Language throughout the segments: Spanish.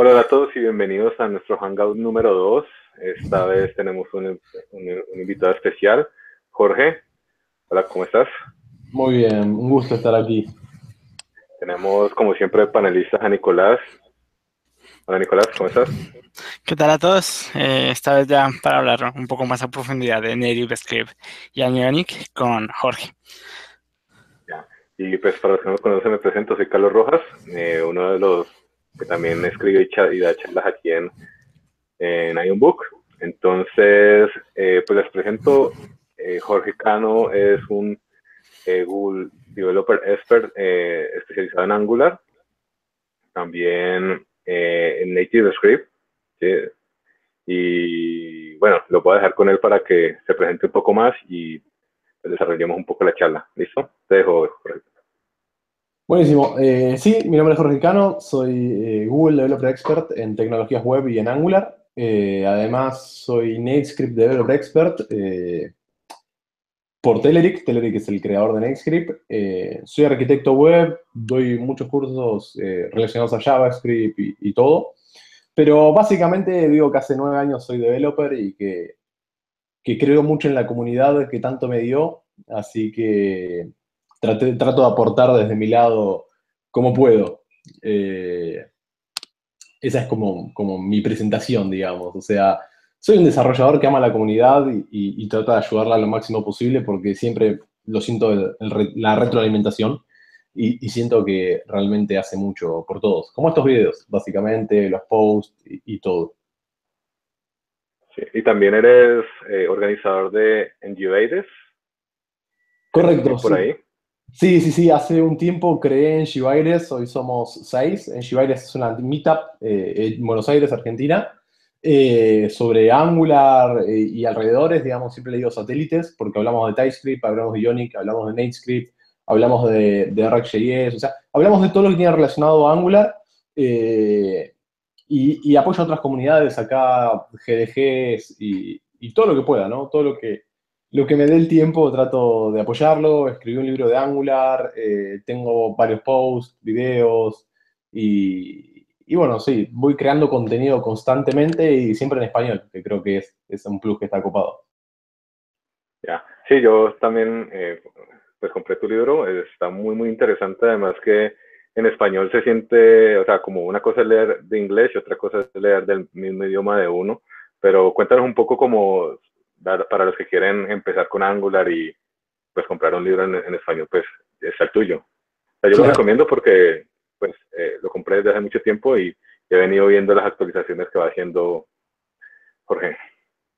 Hola a todos y bienvenidos a nuestro Hangout número 2. Esta vez tenemos un, invitado especial, Jorge. Hola, ¿cómo estás? Muy bien, un gusto estar aquí. Tenemos, como siempre, panelistas a Nicolás. Hola, Nicolás, ¿cómo estás? ¿Qué tal a todos? Eh, esta vez ya para hablar un poco más a profundidad de Native Script y Anionic con Jorge. Y pues para los que no me conocen, me presento, soy Carlos Rojas, eh, uno de los que también escribe y, da charlas aquí en, en Book. Entonces, eh, pues les presento, eh, Jorge Cano es un Google Developer Expert especializado en Angular, también en Native Script. Y bueno, lo voy a dejar con él para que se presente un poco más y pues, desarrollemos un poco la charla. ¿Listo? Te dejo, Jorge. Buenísimo. Eh, sí, mi nombre es Jorge Cano, soy eh, Google Developer Expert en tecnologías web y en Angular. Eh, además, soy NateScript Developer Expert por Telerik. Telerik es el creador de NateScript. soy arquitecto web, doy muchos cursos relacionados a JavaScript y, todo. Pero básicamente digo que hace nueve años soy developer y que creo mucho en la comunidad que tanto me dio. Así que trato de aportar desde mi lado como puedo. Eh, esa es como, como mi presentación, digamos. O sea, soy un desarrollador que ama la comunidad y, trata de ayudarla lo máximo posible porque siempre lo siento la retroalimentación y, siento que realmente hace mucho por todos. Como estos videos, básicamente, los posts y, todo. y también eres eh, organizador de NGOAIDES. Correcto. Por ahí. Sí, sí, sí. Hace un tiempo creé en Gibaires, hoy somos seis. En Gibaires es una meetup eh, en Buenos Aires, Argentina, eh, sobre Angular eh, y alrededores, digamos, siempre le digo satélites, porque hablamos de TypeScript, hablamos de Ionic, hablamos de NateScript, hablamos de, de o sea, hablamos de todo lo que tiene relacionado a Angular y, y, apoyo a otras comunidades acá, GDGs y, y todo lo que pueda, ¿no? Todo lo que lo que me dé el tiempo trato de apoyarlo, escribí un libro de Angular, eh, tengo varios posts, videos y, bueno, sí, voy creando contenido constantemente y siempre en español, que creo que es, es un plus que está ocupado. Ya, sí, yo también eh, pues compré tu libro, está muy, muy interesante, además que en español se siente, o sea, como una cosa es leer de inglés y otra cosa es leer del mismo idioma de uno, pero cuéntanos un poco como para los que quieren empezar con Angular y pues comprar un libro en, español, pues es el tuyo. yo lo recomiendo porque pues eh, lo compré desde hace mucho tiempo y he venido viendo las actualizaciones que va haciendo Jorge.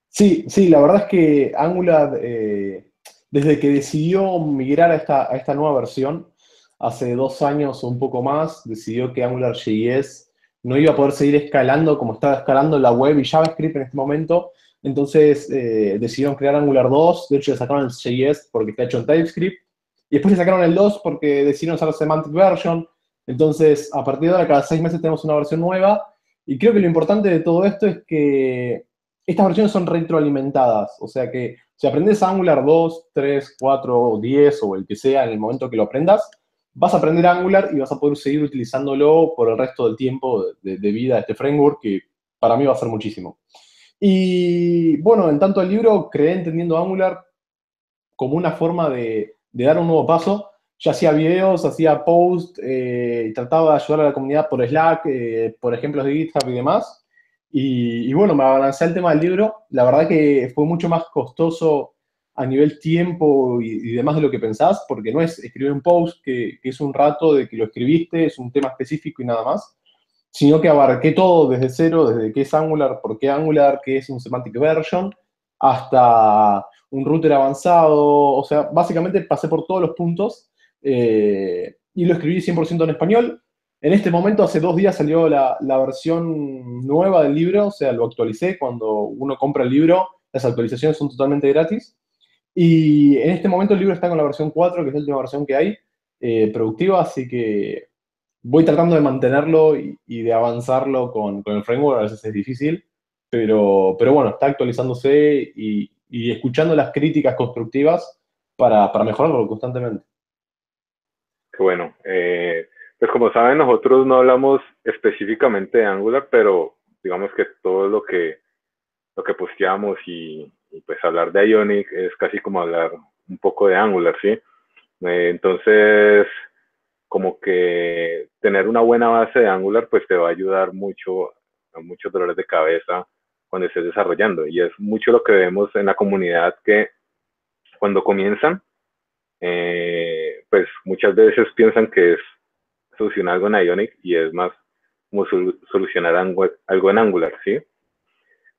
Sí, sí, la verdad es que Angular, eh, desde que decidió migrar a esta, a esta nueva versión, hace dos años o un poco más, decidió que Angular JS no iba a poder seguir escalando como estaba escalando la web y JavaScript en este momento, entonces eh, decidieron crear Angular 2, de hecho le sacaron el JS porque está hecho en TypeScript, y después le sacaron el 2 porque decidieron usar Semantic Version, entonces a partir de ahora cada seis meses tenemos una versión nueva, y creo que lo importante de todo esto es que estas versiones son retroalimentadas, o sea que si aprendes Angular 2, 3, 4, 10 o el que sea en el momento que lo aprendas, vas a aprender Angular y vas a poder seguir utilizándolo por el resto del tiempo de, de vida de este framework, que para mí va a ser muchísimo. Y bueno, en tanto el libro creé entendiendo Angular como una forma de, dar un nuevo paso. Ya hacía videos, hacía posts, eh, trataba de ayudar a la comunidad por Slack, eh, por ejemplos de GitHub y demás. Y, bueno, me avancé al tema del libro. La verdad que fue mucho más costoso a nivel tiempo y, demás de lo que pensás, porque no es escribir un post que, es un rato de que lo escribiste, es un tema específico y nada más sino que abarqué todo desde cero, desde qué es Angular, por qué Angular, qué es un Semantic Version, hasta un router avanzado, o sea, básicamente pasé por todos los puntos eh, y lo escribí 100% en español. En este momento, hace dos días salió la, versión nueva del libro, o sea, lo actualicé. Cuando uno compra el libro, las actualizaciones son totalmente gratis. Y en este momento el libro está con la versión 4, que es la última versión que hay, eh, productiva, así que voy tratando de mantenerlo y, de avanzarlo con, el framework, a veces es difícil, pero, pero bueno, está actualizándose y, escuchando las críticas constructivas para, mejorarlo constantemente. Qué bueno. Eh, pues como saben, nosotros no hablamos específicamente de Angular, pero digamos que todo lo que, lo que posteamos y, pues hablar de Ionic es casi como hablar un poco de Angular, ¿sí? Eh, entonces, como que tener una buena base de Angular, pues te va a ayudar mucho a muchos dolores de cabeza cuando estés desarrollando. Y es mucho lo que vemos en la comunidad que cuando comienzan, eh, pues muchas veces piensan que es solucionar algo en Ionic y es más como solucionar algo en Angular, ¿sí?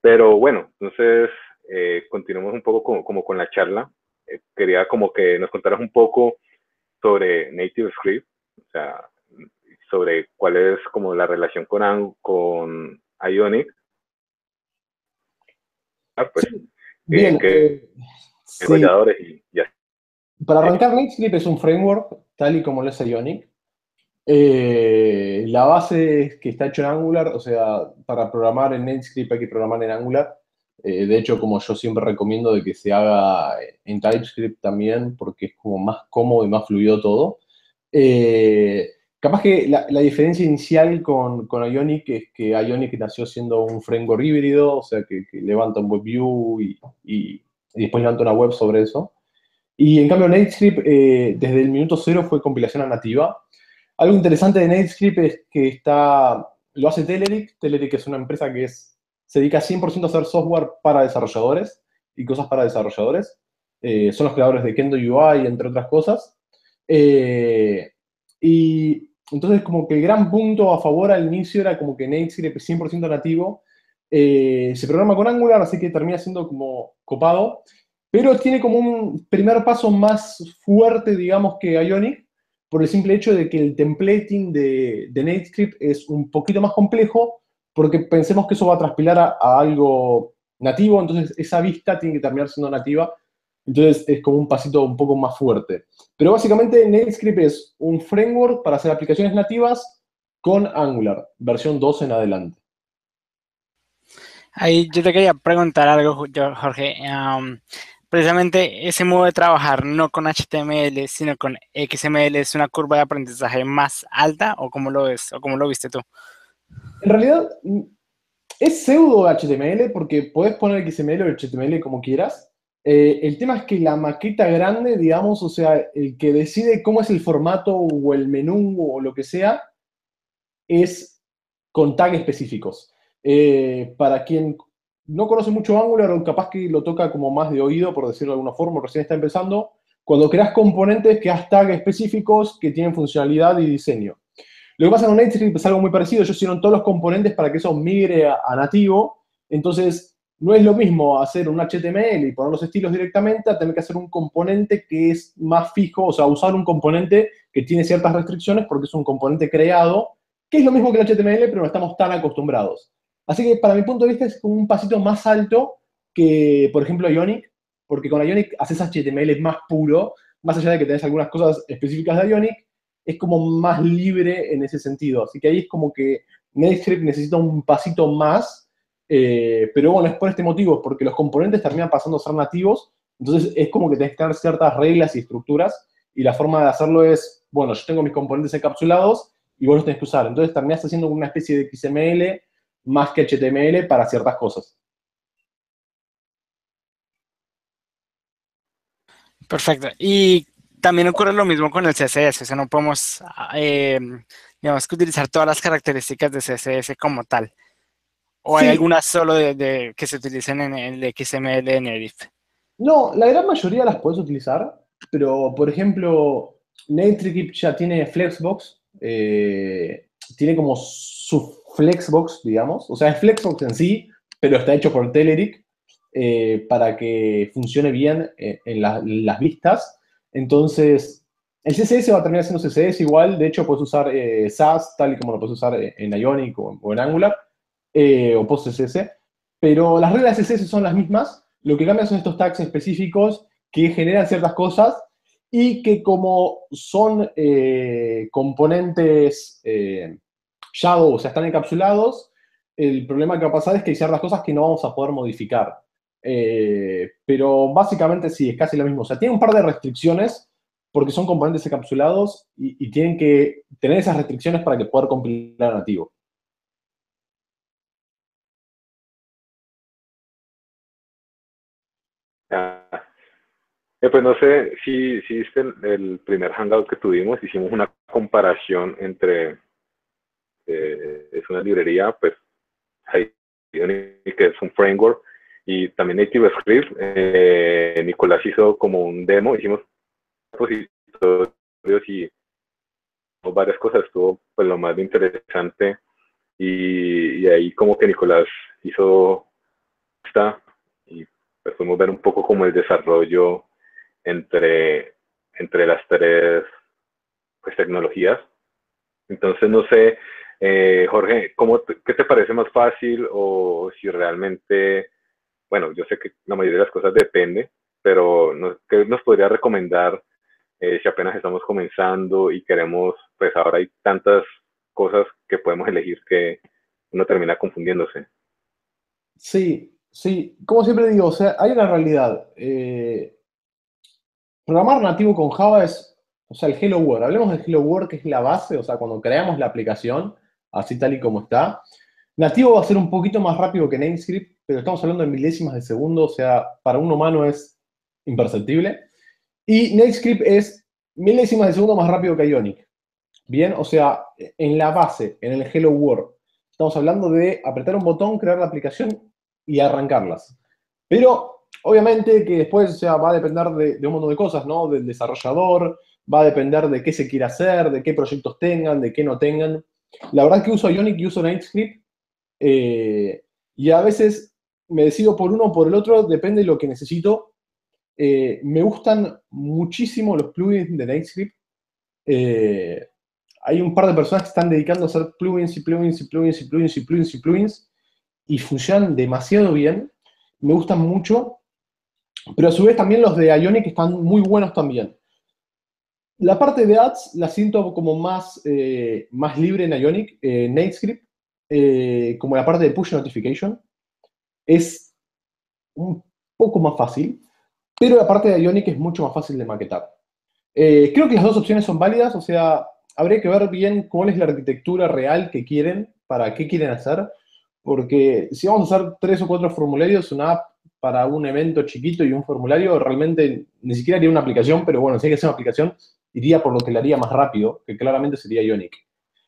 Pero bueno, entonces eh, continuemos un poco como, con la charla. Eh, quería como que nos contaras un poco sobre Native Script, o sea, sobre cuál es como la relación con, con Ionic. Ah, pues, Bien, eh, desarrolladores y ya. Para arrancar, Script es un framework tal y como lo es Ionic. Eh, la base es que está hecho en Angular, o sea, para programar en NetScript hay que programar en Angular. Eh, de hecho, como yo siempre recomiendo de que se haga en TypeScript también, porque es como más cómodo y más fluido todo. Eh, capaz que la, diferencia inicial con, con, Ionic es que Ionic nació siendo un framework híbrido, o sea, que, levanta un web view y, después levanta una web sobre eso. Y en cambio, NetScript desde el minuto cero fue compilación nativa. Algo interesante de NetScript es que está, lo hace Telerik. Telerik es una empresa que se dedica 100% a hacer software para desarrolladores y cosas para desarrolladores. Eh, son los creadores de Kendo UI, entre otras cosas. Eh, y entonces como que el gran punto a favor al inicio era como que NetScript es 100% nativo. Eh, se programa con Angular, así que termina siendo como copado. Pero tiene como un primer paso más fuerte, digamos, que Ionic, por el simple hecho de que el templating de, de NetScript es un poquito más complejo, porque pensemos que eso va a transpilar a, algo nativo, entonces esa vista tiene que terminar siendo nativa, entonces es como un pasito un poco más fuerte. Pero básicamente NetScript es un framework para hacer aplicaciones nativas con Angular, versión 2 en adelante. Ahí yo te quería preguntar algo, Jorge precisamente ese modo de trabajar no con HTML, sino con XML es una curva de aprendizaje más alta o cómo lo ves o cómo lo viste tú? En realidad es pseudo HTML porque puedes poner XML o HTML como quieras. Eh, el tema es que la maqueta grande, digamos, o sea, el que decide cómo es el formato o el menú o lo que sea, es con tags específicos. Eh, para quien no conoce mucho Angular o capaz que lo toca como más de oído, por decirlo de alguna forma, recién está empezando, cuando creas componentes que has tags específicos que tienen funcionalidad y diseño. Lo que pasa con NetScript es algo muy parecido, ellos hicieron todos los componentes para que eso migre a, nativo, entonces no es lo mismo hacer un HTML y poner los estilos directamente a tener que hacer un componente que es más fijo, o sea, usar un componente que tiene ciertas restricciones porque es un componente creado, que es lo mismo que el HTML, pero no estamos tan acostumbrados. Así que para mi punto de vista es un pasito más alto que, por ejemplo, Ionic, porque con Ionic haces HTML más puro, más allá de que tenés algunas cosas específicas de Ionic, es como más libre en ese sentido. Así que ahí es como que NetScript necesita un pasito más, eh, pero bueno, es por este motivo, porque los componentes terminan pasando a ser nativos, entonces es como que tenés que tener ciertas reglas y estructuras, y la forma de hacerlo es, bueno, yo tengo mis componentes encapsulados y vos los tenés que usar. Entonces terminás haciendo una especie de XML más que HTML para ciertas cosas. Perfecto. Y también ocurre lo mismo con el CSS, o sea, no podemos, eh, digamos, utilizar todas las características de CSS como tal. ¿O hay algunas solo de, que se utilicen en el XML en Edif? No, la gran mayoría las puedes utilizar, pero, por ejemplo, NetScript ya tiene Flexbox, eh, tiene como su Flexbox, digamos. O sea, es Flexbox en sí, pero está hecho por Telerik eh, para que funcione bien eh, en, las vistas. Entonces, el CSS va a terminar siendo CSS igual. De hecho, puedes usar SAS tal y como lo puedes usar en Ionic o, en Angular o PostCSS. Pero las reglas CSS son las mismas. Lo que cambia son estos tags específicos que generan ciertas cosas y que como son componentes Shadow, o sea, están encapsulados. El problema que va a pasar es que hay ciertas cosas que no vamos a poder modificar. Eh, pero básicamente sí, es casi lo mismo. O sea, tiene un par de restricciones, porque son componentes encapsulados y, tienen que tener esas restricciones para que puedan compilar nativo. Eh, pues no sé si, si el, primer hangout que tuvimos, hicimos una comparación entre, eh, es una librería, pues, que es un framework, y también ActiveScript. Eh, Nicolás hizo como un demo, hicimos repositorios y varias cosas, estuvo pues lo más interesante, y, y ahí como que Nicolás hizo esta, pues podemos ver un poco como el desarrollo entre, entre las tres pues, tecnologías. Entonces, no sé, eh, Jorge, ¿cómo ¿qué te parece más fácil o si realmente, bueno, yo sé que la mayoría de las cosas depende, pero ¿qué nos podría recomendar eh, si apenas estamos comenzando y queremos, pues ahora hay tantas cosas que podemos elegir que uno termina confundiéndose? Sí, sí, como siempre digo, o sea, hay una realidad. Eh, Programar nativo con Java es, o sea, el Hello World. Hablemos del Hello World, que es la base, o sea, cuando creamos la aplicación, así tal y como está. Nativo va a ser un poquito más rápido que NameScript, pero estamos hablando de milésimas de segundo, o sea, para un humano es imperceptible. Y NameScript es milésimas de segundo más rápido que Ionic. Bien, o sea, en la base, en el Hello World, estamos hablando de apretar un botón, crear la aplicación y arrancarlas. Pero Obviamente que después va a depender de, un montón de cosas, ¿no? Del desarrollador, va a depender de qué se quiere hacer, de qué proyectos tengan, de qué no tengan. La verdad que uso Ionic y uso NightScript eh, y a veces me decido por uno o por el otro, depende de lo que necesito. Eh, me gustan muchísimo los plugins de NightScript. Eh, hay un par de personas que están dedicando a hacer plugins y plugins y plugins y plugins y plugins y plugins funcionan demasiado bien. Me gustan mucho pero a su vez también los de Ionic están muy buenos también. La parte de ads la siento como más, eh, más libre en Ionic, eh, NateScript, eh, como la parte de push notification, es un poco más fácil, pero la parte de Ionic es mucho más fácil de maquetar. creo que las dos opciones son válidas, o sea, habría que ver bien cuál es la arquitectura real que quieren, para qué quieren hacer, porque si vamos a hacer tres o cuatro formularios, una app para un evento chiquito y un formulario, realmente ni siquiera haría una aplicación, pero bueno, si hay que hacer una aplicación, iría por lo que le haría más rápido, que claramente sería Ionic.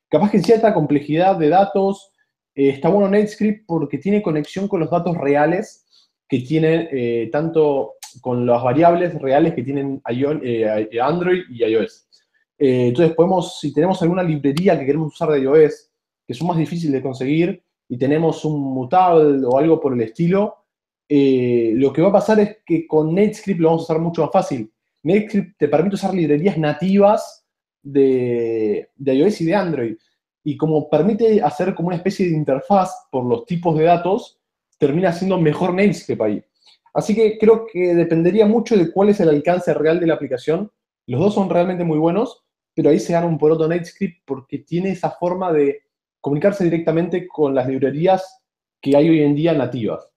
Capaz que en cierta complejidad de datos, eh, está bueno NetScript porque tiene conexión con los datos reales que tienen eh, tanto con las variables reales que tienen eh, Android y iOS. entonces podemos, si tenemos alguna librería que queremos usar de iOS, que son más difíciles de conseguir, y tenemos un mutable o algo por el estilo, eh, lo que va a pasar es que con NetScript lo vamos a usar mucho más fácil. NetScript te permite usar librerías nativas de, iOS y de Android. Y como permite hacer como una especie de interfaz por los tipos de datos, termina siendo mejor NetScript ahí. Así que creo que dependería mucho de cuál es el alcance real de la aplicación. Los dos son realmente muy buenos, pero ahí se gana un poroto NetScript porque tiene esa forma de comunicarse directamente con las librerías que hay hoy en día nativas.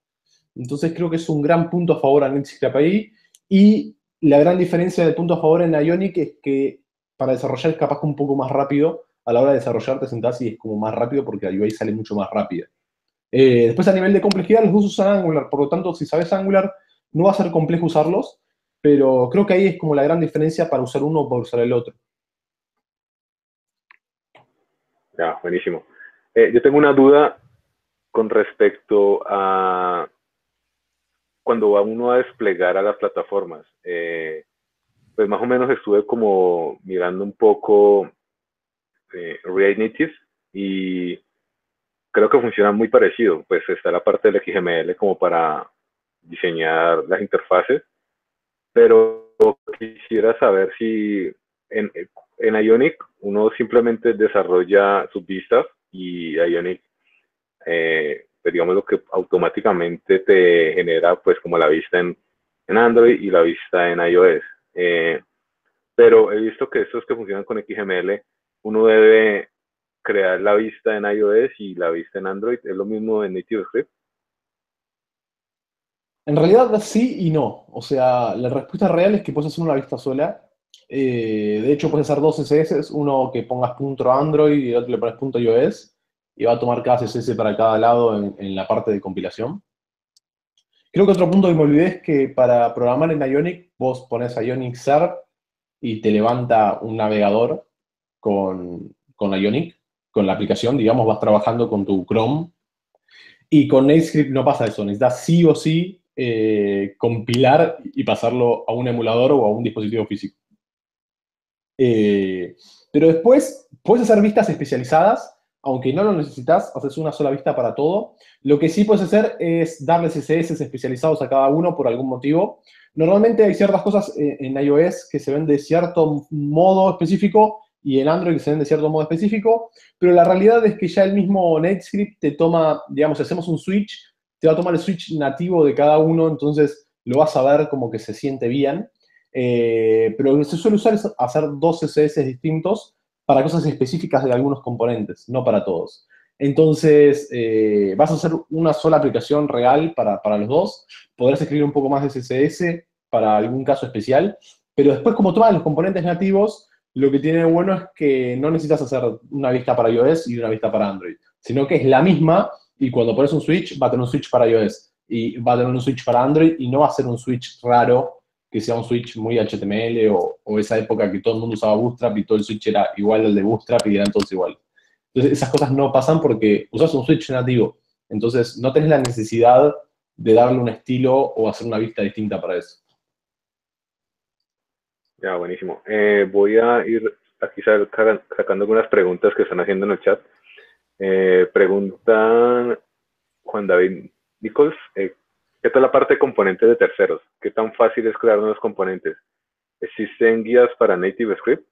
Entonces creo que es un gran punto a favor a Netscape y la gran diferencia del punto a favor en Ionic es que para desarrollar es capaz un poco más rápido, a la hora de desarrollar te sentás y es como más rápido porque la UI sale mucho más rápida. Eh, después a nivel de complejidad los dos usan Angular, por lo tanto si sabes Angular no va a ser complejo usarlos, pero creo que ahí es como la gran diferencia para usar uno o para usar el otro. Ya, buenísimo. Eh, yo tengo una duda con respecto a cuando va uno a desplegar a las plataformas. Eh, pues más o menos estuve como mirando un poco eh, React Native y creo que funciona muy parecido. Pues está la parte del XML como para diseñar las interfaces, pero quisiera saber si en, en Ionic uno simplemente desarrolla sus vistas y Ionic eh, pues, digamos lo que automáticamente te genera pues como la vista en, Android y la vista en iOS. Eh, pero he visto que estos que funcionan con XML, uno debe crear la vista en iOS y la vista en Android. ¿Es lo mismo en NativeScript? En realidad sí y no. O sea, la respuesta real es que puedes hacer una vista sola. Eh, de hecho, puedes hacer dos CSS, uno que pongas punto Android y el otro le pones punto iOS, y va a tomar cada CSS para cada lado en, la parte de compilación. Creo que otro punto que me olvidé es que para programar en Ionic, vos pones Ionic Serve y te levanta un navegador con, con Ionic, con la aplicación, digamos, vas trabajando con tu Chrome. Y con NateScript no pasa eso, necesitas sí o sí eh, compilar y pasarlo a un emulador o a un dispositivo físico. Eh, pero después puedes hacer vistas especializadas, aunque no lo necesitas, haces una sola vista para todo. Lo que sí puedes hacer es darle CSS especializados a cada uno por algún motivo. Normalmente hay ciertas cosas en iOS que se ven de cierto modo específico y en Android que se ven de cierto modo específico, pero la realidad es que ya el mismo NetScript te toma, digamos, si hacemos un switch, te va a tomar el switch nativo de cada uno, entonces lo vas a ver como que se siente bien. Eh, pero se suele usar es hacer dos CSS distintos para cosas específicas de algunos componentes, no para todos. Entonces, eh, vas a hacer una sola aplicación real para, para, los dos, podrás escribir un poco más de CSS para algún caso especial, pero después, como todas los componentes nativos, lo que tiene bueno es que no necesitas hacer una vista para iOS y una vista para Android, sino que es la misma y cuando pones un switch, va a tener un switch para iOS y va a tener un switch para Android y no va a ser un switch raro que sea un switch muy HTML o, esa época que todo el mundo usaba Bootstrap y todo el switch era igual al de Bootstrap y eran todos igual. Entonces, esas cosas no pasan porque usas un switch nativo. Entonces, no tenés la necesidad de darle un estilo o hacer una vista distinta para eso. Ya, buenísimo. Eh, voy a ir aquí sacando algunas preguntas que están haciendo en el chat. Eh, preguntan Juan David Nichols, eh, ¿Qué tal la parte de componentes de terceros? ¿Qué tan fácil es crear nuevos componentes? ¿Existen guías para Native Script?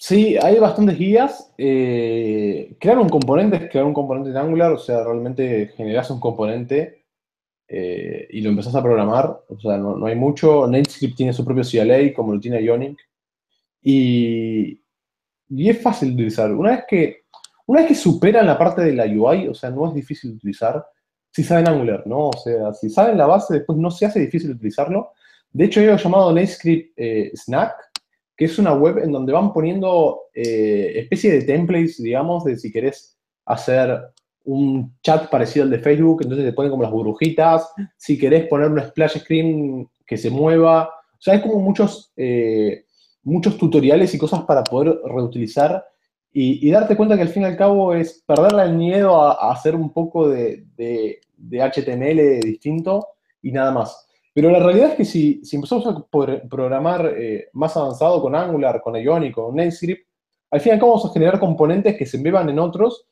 Sí, hay bastantes guías. Eh, crear un componente es crear un componente en Angular, o sea, realmente generas un componente eh, y lo empezás a programar. O sea, no, hay mucho. NateScript tiene su propio CLA, como lo tiene Ionic. Y, y es fácil de utilizar. Una vez que una vez que superan la parte de la UI, o sea, no es difícil de utilizar, si saben Angular, ¿no? O sea, si saben la base, después no se hace difícil utilizarlo. De hecho, yo he llamado NetScript eh, Snack, que es una web en donde van poniendo eh, especie de templates, digamos, de si querés hacer un chat parecido al de Facebook, entonces te ponen como las burbujitas, si querés poner un splash screen que se mueva, o sea, hay como muchos, eh, muchos tutoriales y cosas para poder reutilizar y, darte cuenta que al fin y al cabo es perderle el miedo a, hacer un poco de, HTML distinto y nada más. Pero la realidad es que si, si empezamos a programar eh, más avanzado con Angular, con Ionic, con NetScript, al fin y al cabo vamos a generar componentes que se embeban en otros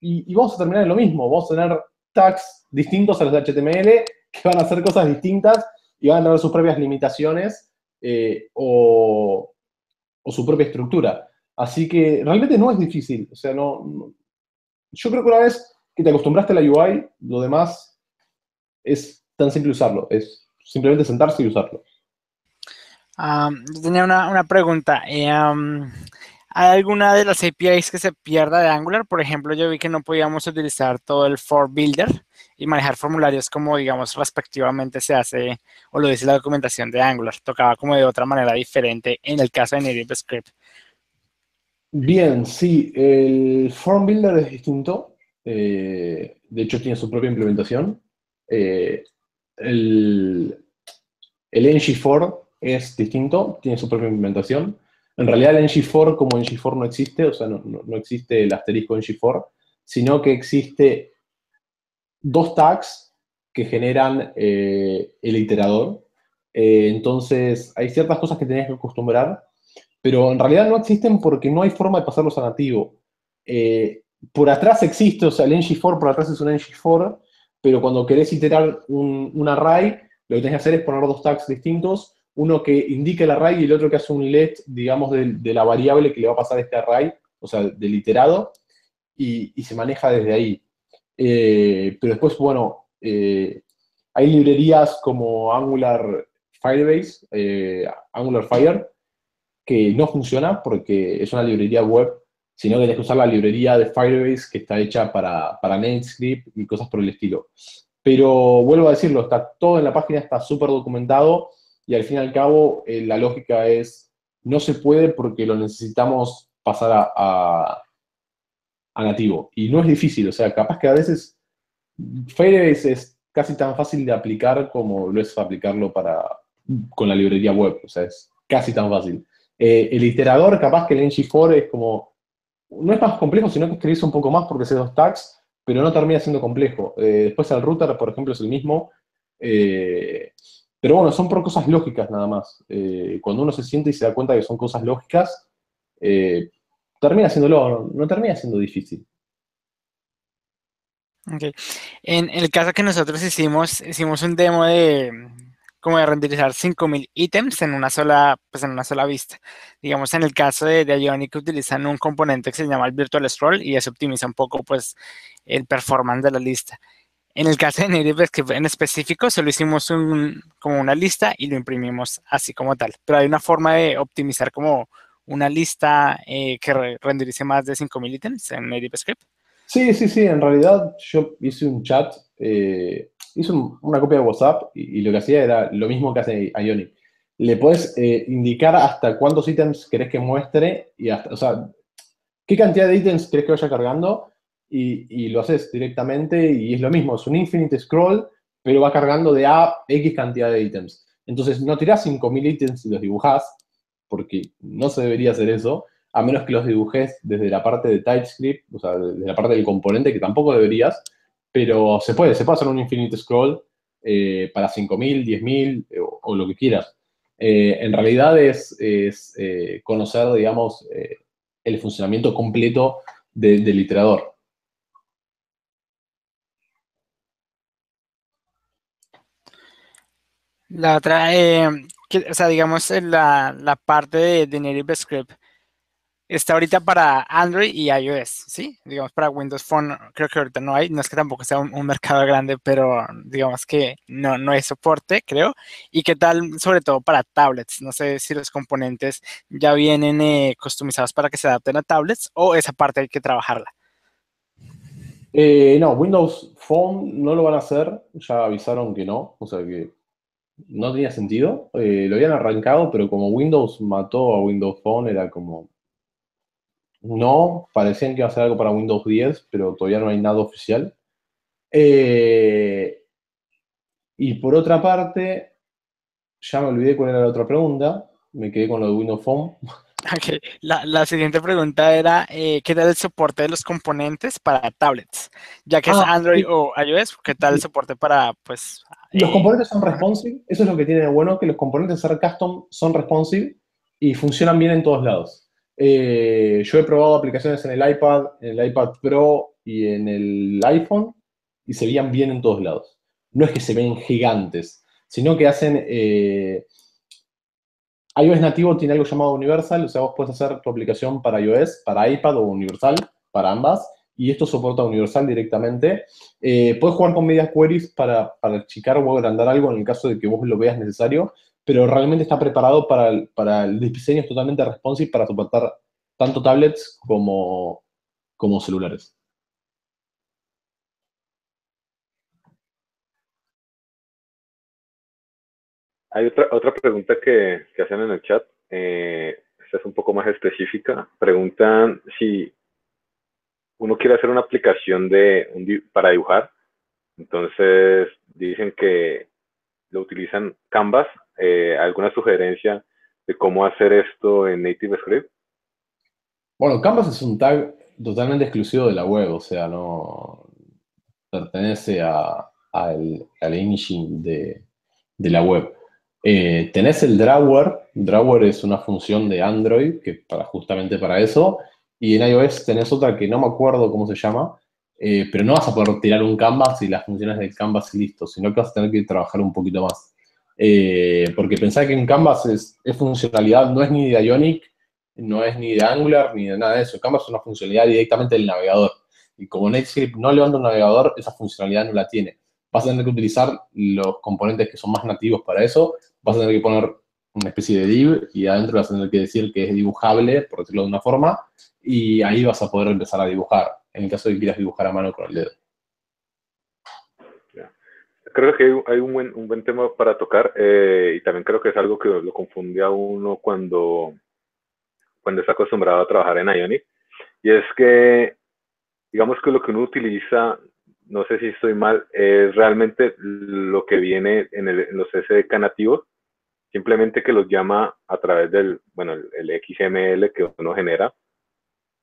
y, vamos a terminar en lo mismo. Vamos a tener tags distintos a los de HTML que van a hacer cosas distintas y van a tener sus propias limitaciones eh, o, o su propia estructura. Así que realmente no es difícil. O sea, no, yo creo que una vez que te acostumbraste a la UI, lo demás es tan simple usarlo. Es simplemente sentarse y usarlo. yo tenía una, pregunta. Eh, ¿Hay alguna de las APIs que se pierda de Angular? Por ejemplo, yo vi que no podíamos utilizar todo el for builder y manejar formularios como, digamos, respectivamente se hace o lo dice la documentación de Angular. Tocaba como de otra manera diferente en el caso de Native Script. Bien, sí, el Form Builder es distinto. Eh, de hecho, tiene su propia implementación. Eh, el, el NG4 es distinto, tiene su propia implementación. En realidad, el NG4 como NG4 no existe, o sea, no, existe el asterisco NG4, sino que existe dos tags que generan eh, el iterador. entonces, hay ciertas cosas que tenés que acostumbrar pero en realidad no existen porque no hay forma de pasarlos a nativo. Eh, por atrás existe, o sea, el ng4 por atrás es un ng4, pero cuando querés iterar un, array, lo que tenés que hacer es poner dos tags distintos, uno que indique el array y el otro que hace un let, digamos, de, la variable que le va a pasar a este array, o sea, del iterado, y, se maneja desde ahí. Eh, pero después, bueno, eh, hay librerías como Angular Firebase, Angular Fire, no funciona porque es una librería web, sino que tienes que usar la librería de Firebase que está hecha para, para NetScript y cosas por el estilo. pero vuelvo a decirlo, está todo en la página, está súper documentado y al fin y al cabo eh, la lógica es, no se puede porque lo necesitamos pasar a, a, nativo. Y no es difícil, o sea, capaz que a veces Firebase es casi tan fácil de aplicar como lo es aplicarlo para, con la librería web, o sea, es casi tan fácil. Eh, el iterador, capaz que el ng4 es como, no es más complejo, sino que escribís un poco más porque hace dos tags, pero no termina siendo complejo. Eh, después el router, por ejemplo, es el mismo. Eh, pero bueno, son por cosas lógicas nada más. cuando uno se siente y se da cuenta que son cosas lógicas, termina haciéndolo, no termina siendo difícil. Okay. En el caso que nosotros hicimos, hicimos un demo de, como de renderizar 5000 ítems en una sola, pues en una sola vista. Digamos, en el caso de, de Ionic utilizan un componente que se llama el Virtual Scroll y eso optimiza un poco, pues, el performance de la lista. En el caso de Native en específico, solo hicimos un, como una lista y lo imprimimos así como tal. Pero hay una forma de optimizar como una lista eh, que renderice más de 5000 ítems en Native Script. Sí, sí, sí. En realidad yo hice un chat eh, hizo una copia de WhatsApp y, lo que hacía era lo mismo que hace Ionic. Le puedes eh, indicar hasta cuántos ítems querés que muestre y hasta, o sea, qué cantidad de ítems querés que vaya cargando y, lo haces directamente y es lo mismo, es un infinite scroll, pero va cargando de A X cantidad de ítems. Entonces no tirás 5.000 ítems y los dibujás, porque no se debería hacer eso, a menos que los dibujes desde la parte de TypeScript, o sea, desde la parte del componente, que tampoco deberías, pero se puede, se puede hacer un infinite scroll eh, para 5.000, 10.000 eh, o, lo que quieras. Eh, en realidad es, conocer, digamos, el funcionamiento completo del iterador. La otra, o sea, digamos, la, la parte de, de Native Script está ahorita para Android y iOS, ¿sí? Digamos, para Windows Phone creo que ahorita no hay, no es que tampoco sea un, mercado grande, pero digamos que no, no hay soporte, creo. ¿Y qué tal, sobre todo para tablets? No sé si los componentes ya vienen eh, customizados para que se adapten a tablets o esa parte hay que trabajarla. Eh, no, Windows Phone no lo van a hacer, ya avisaron que no, o sea que no tenía sentido. Eh, lo habían arrancado, pero como Windows mató a Windows Phone, era como, no, parecían que iba a ser algo para Windows 10, pero todavía no hay nada oficial. Eh, y por otra parte, ya me olvidé cuál era la otra pregunta, me quedé con lo de Windows Phone. La, siguiente pregunta era, eh, ¿qué tal el soporte de los componentes para tablets? Ya que es ah, Android o iOS, ¿qué tal el soporte para, pues... Los eh, componentes son responsive, eso es lo que tiene de bueno, que los componentes ser custom son responsive y funcionan bien en todos lados. Eh, yo he probado aplicaciones en el iPad, en el iPad Pro y en el iPhone y se veían bien en todos lados. No es que se ven gigantes, sino que hacen... Eh, iOS nativo tiene algo llamado Universal, o sea, vos puedes hacer tu aplicación para iOS, para iPad o Universal, para ambas, y esto soporta Universal directamente. Eh, puedes jugar con medias queries para, para achicar o agrandar algo en el caso de que vos lo veas necesario, pero realmente está preparado para el, para el diseño totalmente responsive para soportar tanto tablets como, como celulares. Hay otra, otra pregunta que, que hacen en el chat. Eh, esta es un poco más específica. Preguntan si uno quiere hacer una aplicación de para dibujar. Entonces dicen que lo utilizan Canvas eh, ¿alguna sugerencia de cómo hacer esto en Native Script? Bueno, Canvas es un tag totalmente exclusivo de la web, o sea, no pertenece a, al, engine de, la web. Eh, tenés el Drawer, Drawer es una función de Android que para justamente para eso, y en iOS tenés otra que no me acuerdo cómo se llama, eh, pero no vas a poder tirar un canvas y las funciones del canvas y listo, sino que vas a tener que trabajar un poquito más. Eh, porque pensar que en Canvas es, funcionalidad, no es ni de Ionic, no es ni de Angular, ni de nada de eso. Canvas es una funcionalidad directamente del navegador. Y como Netscript no levanta un navegador, esa funcionalidad no la tiene. Vas a tener que utilizar los componentes que son más nativos para eso. Vas a tener que poner una especie de div y adentro vas a tener que decir que es dibujable, por decirlo de una forma, y ahí vas a poder empezar a dibujar, en el caso de que quieras dibujar a mano con el dedo. Creo que hay, un, buen, un buen tema para tocar eh, y también creo que es algo que lo confunde a uno cuando, cuando está acostumbrado a trabajar en Ionic. Y es que, digamos que lo que uno utiliza, no sé si estoy mal, es realmente lo que viene en, el, en los SDK nativos, simplemente que los llama a través del, bueno, el, XML que uno genera.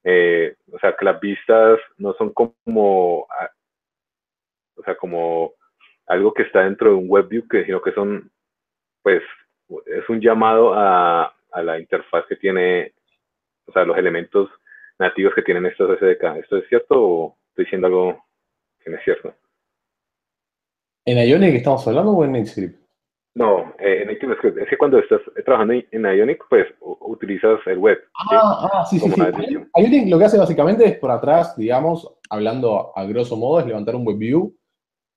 Eh, o sea, que las vistas no son como, o sea, como algo que está dentro de un WebView, que, sino que son, pues, es un llamado a, a la interfaz que tiene, o sea, los elementos nativos que tienen estos SDK. ¿Esto es cierto o estoy diciendo algo que no es cierto? ¿En Ionic estamos hablando o en NetScript? No, eh, en NativeScript. Es que cuando estás trabajando en Ionic, pues utilizas el web. Ah, ¿sí? ah, sí, sí, sí. Ionic lo que hace básicamente es por atrás, digamos, hablando a, grosso modo, es levantar un WebView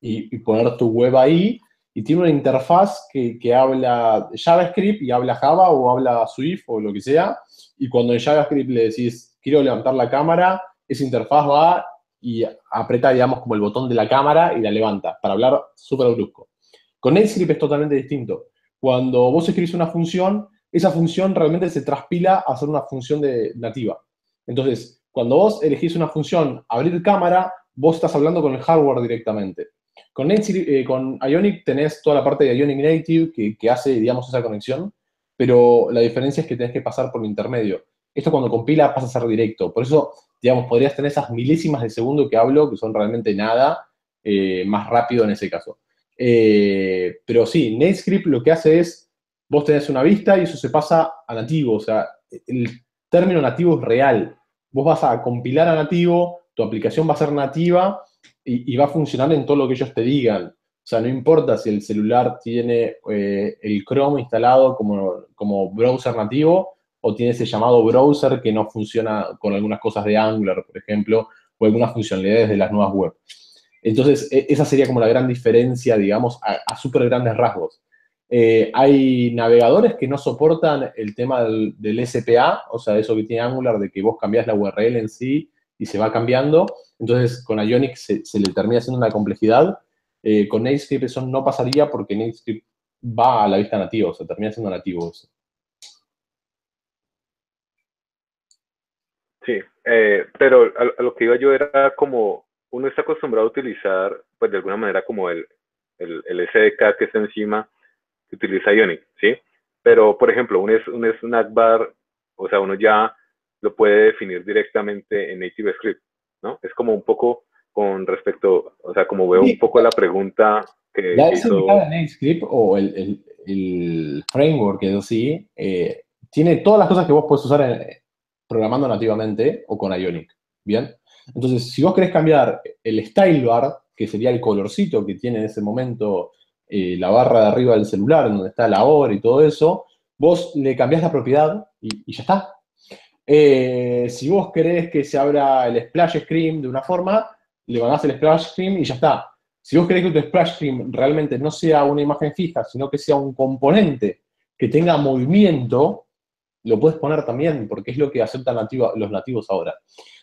y, poner tu web ahí. Y tiene una interfaz que, que, habla JavaScript y habla Java o habla Swift o lo que sea. Y cuando en JavaScript le decís, quiero levantar la cámara, esa interfaz va y aprieta, digamos, como el botón de la cámara y la levanta, para hablar súper brusco. Con NetScript es totalmente distinto. Cuando vos escribís una función, esa función realmente se traspila a ser una función de, nativa. Entonces, cuando vos elegís una función abrir cámara, vos estás hablando con el hardware directamente. Con, eh, con Ionic tenés toda la parte de Ionic Native que, hace, digamos, esa conexión, pero la diferencia es que tenés que pasar por el intermedio. Esto cuando compila pasa a ser directo. Por eso, digamos, podrías tener esas milísimas de segundo que hablo, que son realmente nada, eh, más rápido en ese caso. Eh, pero sí, NetScript lo que hace es, vos tenés una vista y eso se pasa a nativo. O sea, el término nativo es real. Vos vas a compilar a nativo, tu aplicación va a ser nativa y, va a funcionar en todo lo que ellos te digan. O sea, no importa si el celular tiene eh, el Chrome instalado como, como browser nativo o tiene ese llamado browser que no funciona con algunas cosas de Angular, por ejemplo, o algunas funcionalidades de las nuevas web. Entonces, e, esa sería como la gran diferencia, digamos, a, súper grandes rasgos. Eh, hay navegadores que no soportan el tema del, SPA, o sea, eso que tiene Angular, de que vos cambiás la URL en sí y se va cambiando. Entonces, con Ionic se, le termina haciendo una complejidad. Eh, con NateScript eso no pasaría porque NateScript va a la vista nativa, o sea, termina siendo nativo. Sí, eh, pero a, lo que iba yo era como, uno está acostumbrado a utilizar, pues de alguna manera como el, el, el SDK que está encima, que utiliza Ionic, ¿sí? Pero, por ejemplo, un, un snack bar, o sea, uno ya lo puede definir directamente en NativeScript, ¿no? Es como un poco con respecto, o sea, como veo un poco la pregunta que ya hizo... NativeScript o el, el, el, framework que así, eh, tiene todas las cosas que vos puedes usar en, programando nativamente o con Ionic, ¿bien? Entonces, si vos querés cambiar el style bar, que sería el colorcito que tiene en ese momento eh, la barra de arriba del celular, donde está la hora y todo eso, vos le cambiás la propiedad y, ya está. Eh, si vos querés que se abra el splash screen de una forma, le mandás el splash screen y ya está. Si vos querés que tu splash screen realmente no sea una imagen fija, sino que sea un componente que tenga movimiento, lo puedes poner también, porque es lo que aceptan los nativos ahora.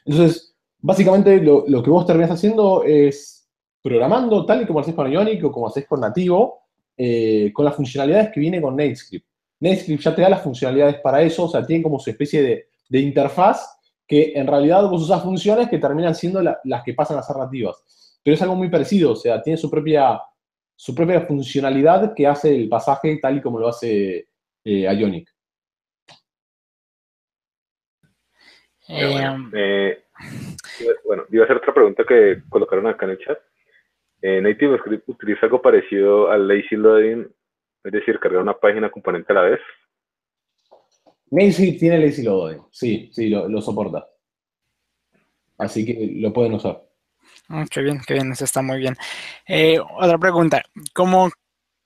Entonces, básicamente lo, que vos terminás haciendo es programando tal y como haces con Ionic o como haces con nativo, eh, con las funcionalidades que viene con NateScript. NateScript ya te da las funcionalidades para eso, o sea, tiene como su especie de, interfaz que en realidad vos usas funciones que terminan siendo las que pasan a ser nativas. Pero es algo muy parecido, o sea, tiene su propia, su propia funcionalidad que hace el pasaje tal y como lo hace eh, Ionic. Bueno, eh, bueno, iba a hacer otra pregunta que colocaron acá en el chat. Eh, NativeScript utiliza algo parecido al lazy loading, es decir, cargar una página componente a la vez. NativeScript tiene lazy loading, sí, sí, lo, soporta. Así que lo pueden usar. Ah, qué bien, qué bien, eso está muy bien. Eh, otra pregunta, ¿cómo,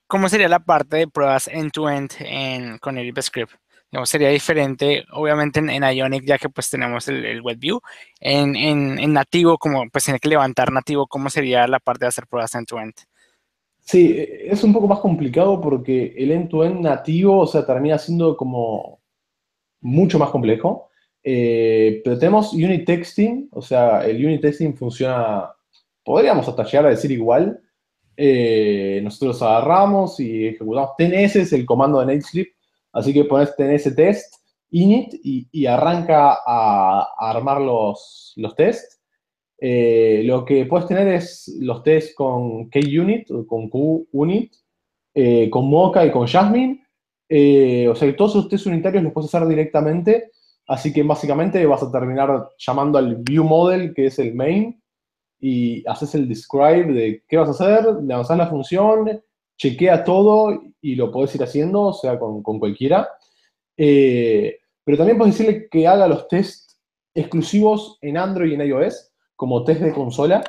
¿cómo sería la parte de pruebas end-to-end -end con NativeScript? sería diferente, obviamente, en, Ionic, ya que pues tenemos el, el WebView. En, en, nativo, como pues tiene que levantar nativo, ¿cómo sería la parte de hacer pruebas end-to-end? Sí, es un poco más complicado porque el end-to-end nativo, o sea, termina siendo como mucho más complejo. Eh, pero tenemos unit testing, o sea, el unit testing funciona, podríamos hasta llegar a decir igual, eh, nosotros agarramos y ejecutamos TNS, es el comando de Nightsleep, así que pones TNS test init y, arranca a, armar los, los tests. Eh, lo que puedes tener es los tests con KUnit, con QUnit, eh, con Mocha y con Jasmine. O sea que todos esos tests unitarios los puedes hacer directamente. Así que básicamente vas a terminar llamando al view model, que es el main, y haces el describe de qué vas a hacer, le avanzas la función, chequea todo y lo podés ir haciendo, o sea, con, cualquiera. Eh, pero también puedes decirle que haga los tests exclusivos en Android y en iOS, como test de consola.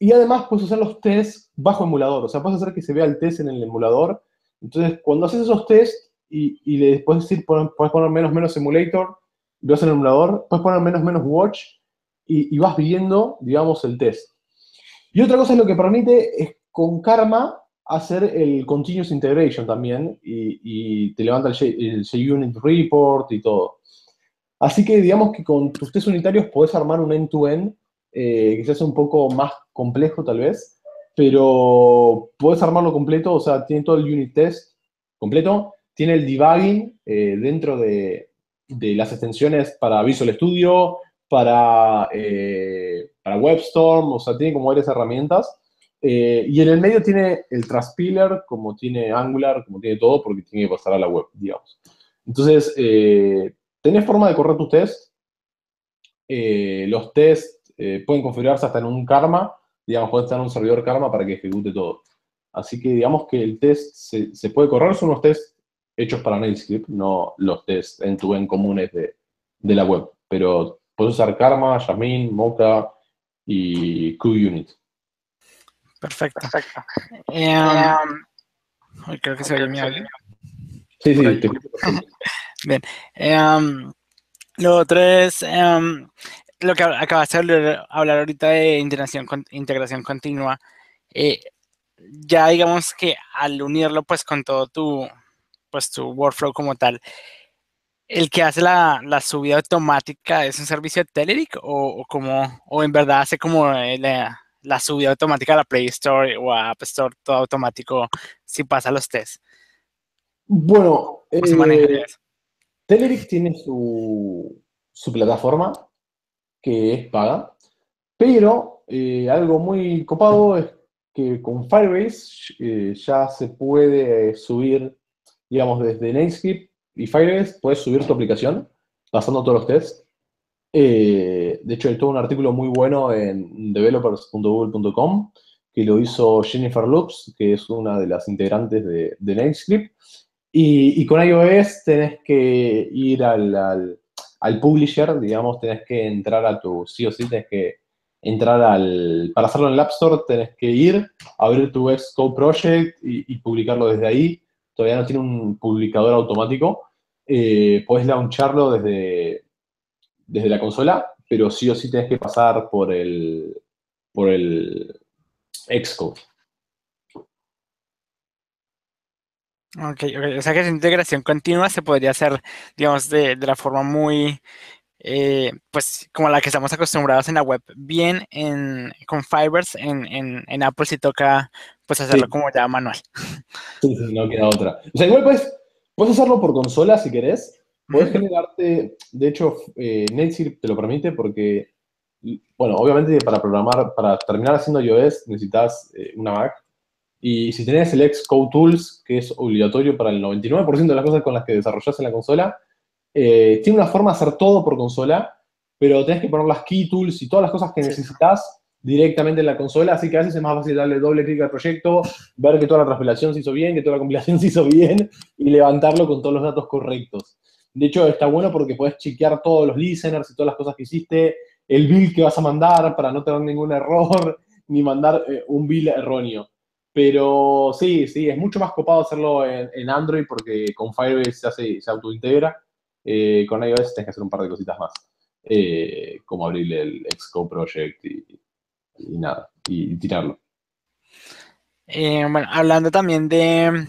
Y además puedes hacer los tests bajo emulador, o sea, puedes hacer que se vea el test en el emulador. Entonces, cuando haces esos tests y, y puedes decir, puedes poner menos menos emulator, lo haces en el emulador, puedes poner menos menos watch y, vas viendo, digamos, el test. Y otra cosa es lo que permite es con Karma hacer el Continuous Integration también y, te levanta el, JUnit Report y todo. Así que digamos que con tus test unitarios podés armar un end-to-end, eh, que se hace un poco más complejo tal vez, pero podés armarlo completo, o sea, tiene todo el unit test completo, tiene el debugging eh, dentro de, las extensiones para Visual Studio, para, eh, para WebStorm, o sea, tiene como varias herramientas. Eh, y en el medio tiene el Transpiler, como tiene Angular, como tiene todo, porque tiene que pasar a la web, digamos. Entonces, tenés forma de correr tus tests. los tests pueden configurarse hasta en un Karma, digamos, puede estar en un servidor Karma para que ejecute todo. Así que digamos que el test se, se puede correr, son unos tests hechos para NailScript, no los tests en tu en comunes de, de la web. Pero Puedes usar Karma, Jasmine, Mocha y QUnit. Perfecto. Perfecto. Um, creo que se oye mi audio. Sí, sí, te Bien. Um, lo otro es um, lo que acabas de hablar, ahorita de integración, integración continua. Eh, ya digamos que al unirlo pues con todo tu, pues, tu workflow como tal, el que hace la, subida automática es un servicio de Telerik o, como, o en verdad hace como eh, la, subida automática a la Play Store o a App Store todo automático si pasa los tests? Bueno, eh, Telerik tiene su, plataforma es paga, pero eh, algo muy copado es que con Firebase eh, ya se puede subir, digamos, desde Netscape y Firebase puedes subir tu aplicación pasando todos los tests. Eh, de hecho, hay todo un artículo muy bueno en developers.google.com que lo hizo Jennifer Loops, que es una de las integrantes de, de Y, con iOS tenés que ir al, publisher, digamos, tenés que entrar a tu, sí o sí, tenés que entrar al, para hacerlo en el App Store, tenés que ir, abrir tu Xcode Project y, y publicarlo desde ahí. Todavía no tiene un publicador automático, eh, podés launcharlo desde, desde la consola, pero sí o sí tenés que pasar por el, por el Xcode. Ok, o sea que esa integración continua se podría hacer, digamos, de, la forma muy, eh, pues, como la que estamos acostumbrados en la web, bien en, con Fibers, en, Apple si toca, pues, hacerlo como ya manual. Sí, sí, no queda otra. O sea, igual puedes Puedes hacerlo por consola si querés. Puedes generarte, de hecho, eh, te lo permite porque, bueno, obviamente para programar, para terminar haciendo iOS necesitas eh, una Mac. Y si tenés el Xcode Tools, que es obligatorio para el 99% de las cosas con las que desarrollas en la consola, eh, tiene una forma de hacer todo por consola, pero tenés que poner las key tools y todas las cosas que necesitas directamente en la consola, así que a veces es más fácil darle doble clic al proyecto, ver que toda la transpilación se hizo bien, que toda la compilación se hizo bien y levantarlo con todos los datos correctos. De hecho, está bueno porque puedes chequear todos los listeners y todas las cosas que hiciste, el bill que vas a mandar para no tener ningún error, ni mandar eh, un bill erróneo. Pero sí, sí, es mucho más copado hacerlo en, Android porque con Firebase se, hace, se autointegra. Eh, con iOS tienes que hacer un par de cositas más, eh, como abrir el Xcode Project y, nada, y, tirarlo. Eh, bueno, hablando también de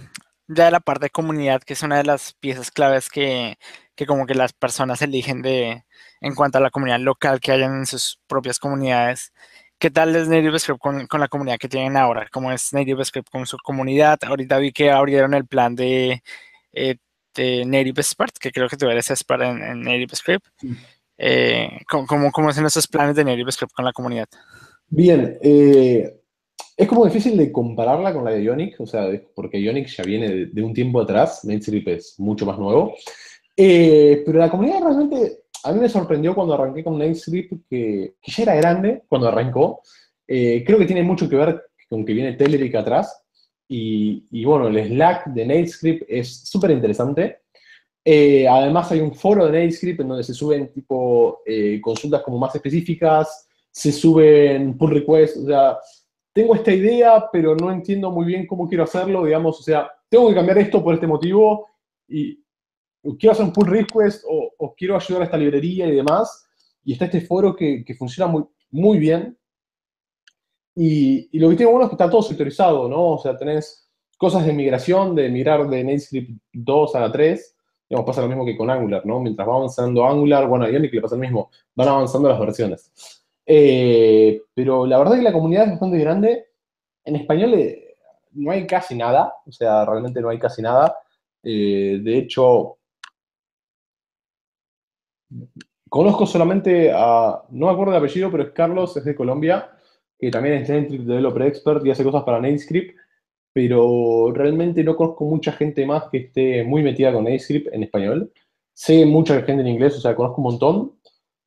ya de la parte de comunidad, que es una de las piezas claves que, como que las personas eligen de en cuanto a la comunidad local que hayan en sus propias comunidades. ¿Qué tal es NativeScript con, con la comunidad que tienen ahora? ¿Cómo es NativeScript con su comunidad? Ahorita vi que abrieron el plan de, eh, de Native Expert, que creo que tú eres expert en, en NativeScript. Eh, ¿cómo, cómo, hacen esos planes de NativeScript con la comunidad? Bien, eh, es como difícil de compararla con la de Ionic, o sea, porque Ionic ya viene de, de un tiempo atrás, NateScript es mucho más nuevo. Eh, pero la comunidad realmente, a mí me sorprendió cuando arranqué con NateScript, que, que ya era grande cuando arrancó. Eh, creo que tiene mucho que ver con que viene Telerik atrás. Y, y, bueno, el Slack de NateScript es súper interesante. Eh, además hay un foro de NateScript en donde se suben tipo eh, consultas como más específicas, se suben pull requests, o sea, tengo esta idea, pero no entiendo muy bien cómo quiero hacerlo, digamos, o sea, tengo que cambiar esto por este motivo y quiero hacer un pull request o, o quiero ayudar a esta librería y demás. Y está este foro que, funciona muy, muy bien. Y, lo que tiene bueno es que está todo sectorizado, ¿no? O sea, tenés cosas de migración, de migrar de NateScript 2 a la 3. Digamos, pasa lo mismo que con Angular, ¿no? Mientras va avanzando Angular, bueno, a Ionic le pasa lo mismo, van avanzando las versiones. Eh, pero la verdad es que la comunidad es bastante grande. En español eh, no hay casi nada, o sea, realmente no hay casi nada. Eh, de hecho, conozco solamente a, no me acuerdo el apellido, pero es Carlos, es de Colombia, que también es NetScript Developer Expert y hace cosas para NetScript, pero realmente no conozco mucha gente más que esté muy metida con NetScript en español. Sé mucha gente en inglés, o sea, conozco un montón.